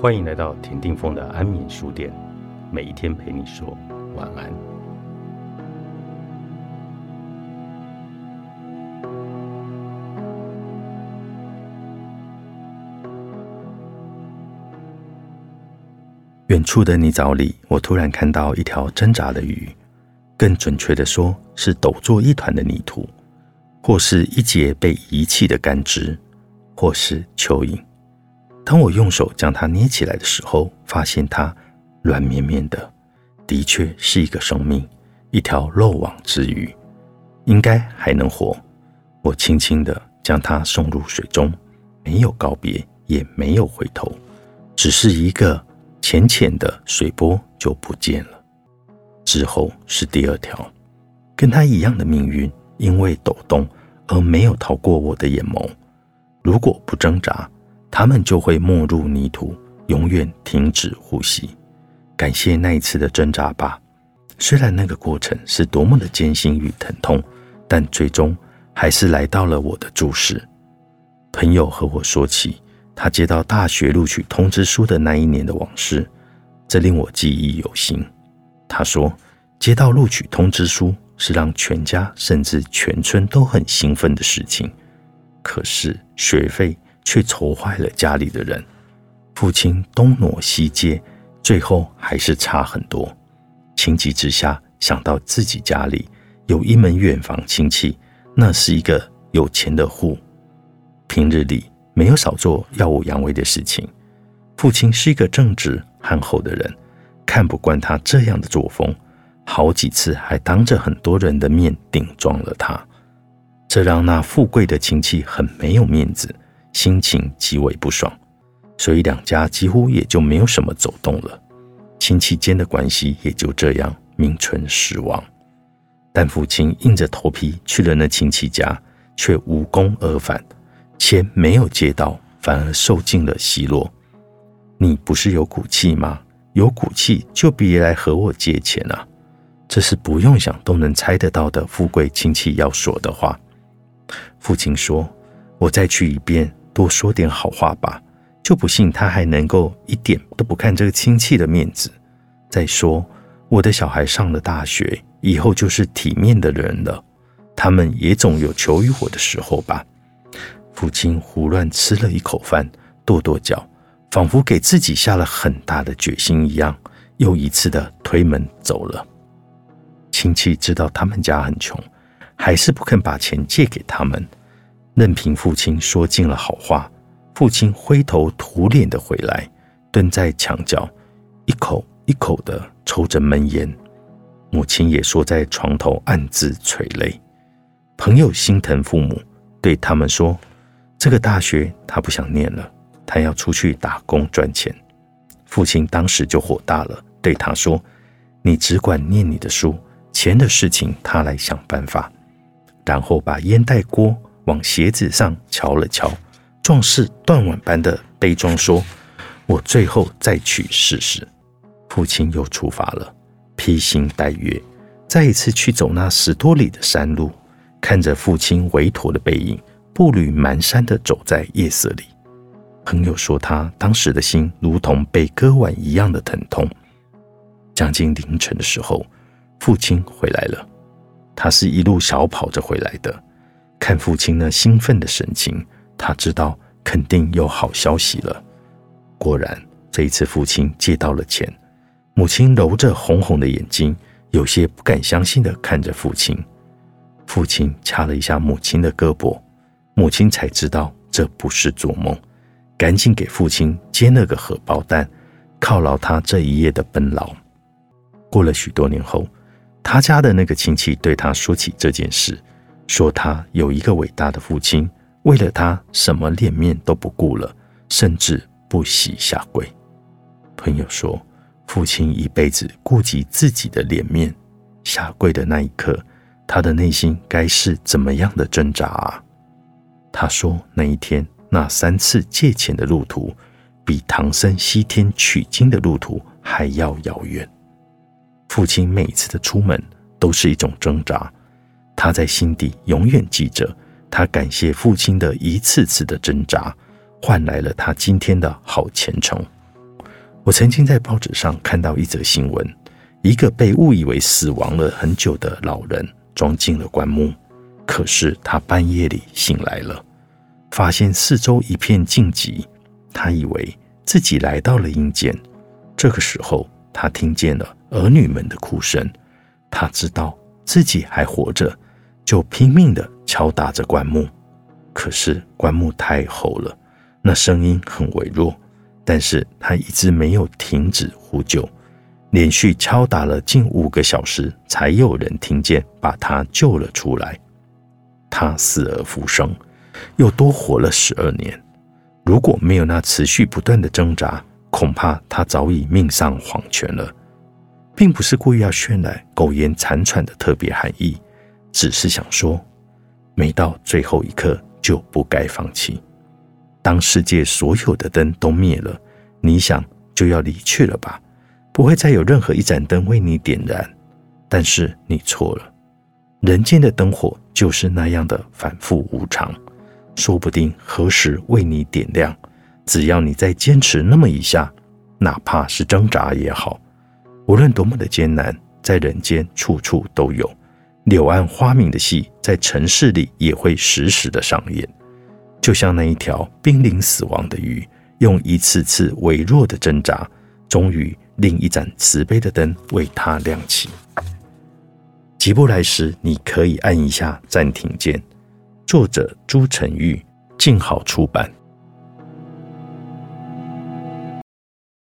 欢迎来到田定峰的安眠书店，每一天陪你说晚安。远处的泥沼里，我突然看到一条挣扎的鱼，更准确的说，是抖作一团的泥土，或是一节被遗弃的干枝，或是蚯蚓。当我用手将它捏起来的时候，发现它软绵绵的，的确是一个生命，一条漏网之鱼，应该还能活。我轻轻地将它送入水中，没有告别，也没有回头，只是一个浅浅的水波就不见了。之后是第二条，跟它一样的命运，因为抖动而没有逃过我的眼眸。如果不挣扎。他们就会没入泥土，永远停止呼吸。感谢那一次的挣扎吧，虽然那个过程是多么的艰辛与疼痛，但最终还是来到了我的注视。朋友和我说起他接到大学录取通知书的那一年的往事，这令我记忆犹新。他说，接到录取通知书是让全家甚至全村都很兴奋的事情，可是学费。却愁坏了家里的人，父亲东挪西借，最后还是差很多。情急之下，想到自己家里有一门远房亲戚，那是一个有钱的户，平日里没有少做耀武扬威的事情。父亲是一个正直憨厚的人，看不惯他这样的作风，好几次还当着很多人的面顶撞了他，这让那富贵的亲戚很没有面子。心情极为不爽，所以两家几乎也就没有什么走动了，亲戚间的关系也就这样名存实亡。但父亲硬着头皮去了那亲戚家，却无功而返，钱没有借到，反而受尽了奚落。你不是有骨气吗？有骨气就别来和我借钱啊！这是不用想都能猜得到的富贵亲戚要说的话。父亲说：“我再去一遍。”多说点好话吧，就不信他还能够一点都不看这个亲戚的面子。再说，我的小孩上了大学，以后就是体面的人了，他们也总有求于我的时候吧。父亲胡乱吃了一口饭，跺跺脚，仿佛给自己下了很大的决心一样，又一次的推门走了。亲戚知道他们家很穷，还是不肯把钱借给他们。任凭父亲说尽了好话，父亲灰头土脸的回来，蹲在墙角，一口一口的抽着闷烟。母亲也缩在床头暗自垂泪。朋友心疼父母，对他们说：“这个大学他不想念了，他要出去打工赚钱。”父亲当时就火大了，对他说：“你只管念你的书，钱的事情他来想办法。”然后把烟袋锅。往鞋子上瞧了瞧，壮士断腕般的悲壮说：“我最后再去试试。”父亲又出发了，披星戴月，再一次去走那十多里的山路，看着父亲韦驼的背影，步履蹒跚的走在夜色里。朋友说，他当时的心如同被割腕一样的疼痛。将近凌晨的时候，父亲回来了，他是一路小跑着回来的。看父亲那兴奋的神情，他知道肯定有好消息了。果然，这一次父亲借到了钱。母亲揉着红红的眼睛，有些不敢相信的看着父亲。父亲掐了一下母亲的胳膊，母亲才知道这不是做梦，赶紧给父亲接了个荷包蛋，犒劳他这一夜的奔劳。过了许多年后，他家的那个亲戚对他说起这件事。说他有一个伟大的父亲，为了他什么脸面都不顾了，甚至不惜下跪。朋友说，父亲一辈子顾及自己的脸面，下跪的那一刻，他的内心该是怎么样的挣扎啊？他说那一天那三次借钱的路途，比唐僧西天取经的路途还要遥远。父亲每次的出门都是一种挣扎。他在心底永远记着，他感谢父亲的一次次的挣扎，换来了他今天的好前程。我曾经在报纸上看到一则新闻：一个被误以为死亡了很久的老人装进了棺木，可是他半夜里醒来了，发现四周一片静寂。他以为自己来到了阴间。这个时候，他听见了儿女们的哭声，他知道自己还活着，就拼命地敲打着棺木。可是棺木太厚了，那声音很微弱。但是他一直没有停止呼救，连续敲打了近五个小时，才有人听见，把他救了出来。他死而复生，又多活了十二年。如果没有那持续不断的挣扎，恐怕他早已命丧黄泉了。并不是故意要渲染苟延残喘的特别含义，只是想说，没到最后一刻就不该放弃。当世界所有的灯都灭了，你想就要离去了吧？不会再有任何一盏灯为你点燃。但是你错了，人间的灯火就是那样的反复无常，说不定何时为你点亮。只要你再坚持那么一下，哪怕是挣扎也好，无论多么的艰难，在人间处处都有柳暗花明的戏，在城市里也会时时的上演。就像那一条濒临死亡的鱼，用一次次微弱的挣扎，终于另一盏慈悲的灯为它亮起。急不来时，你可以按一下暂停键。作者：朱晨玉，静好出版。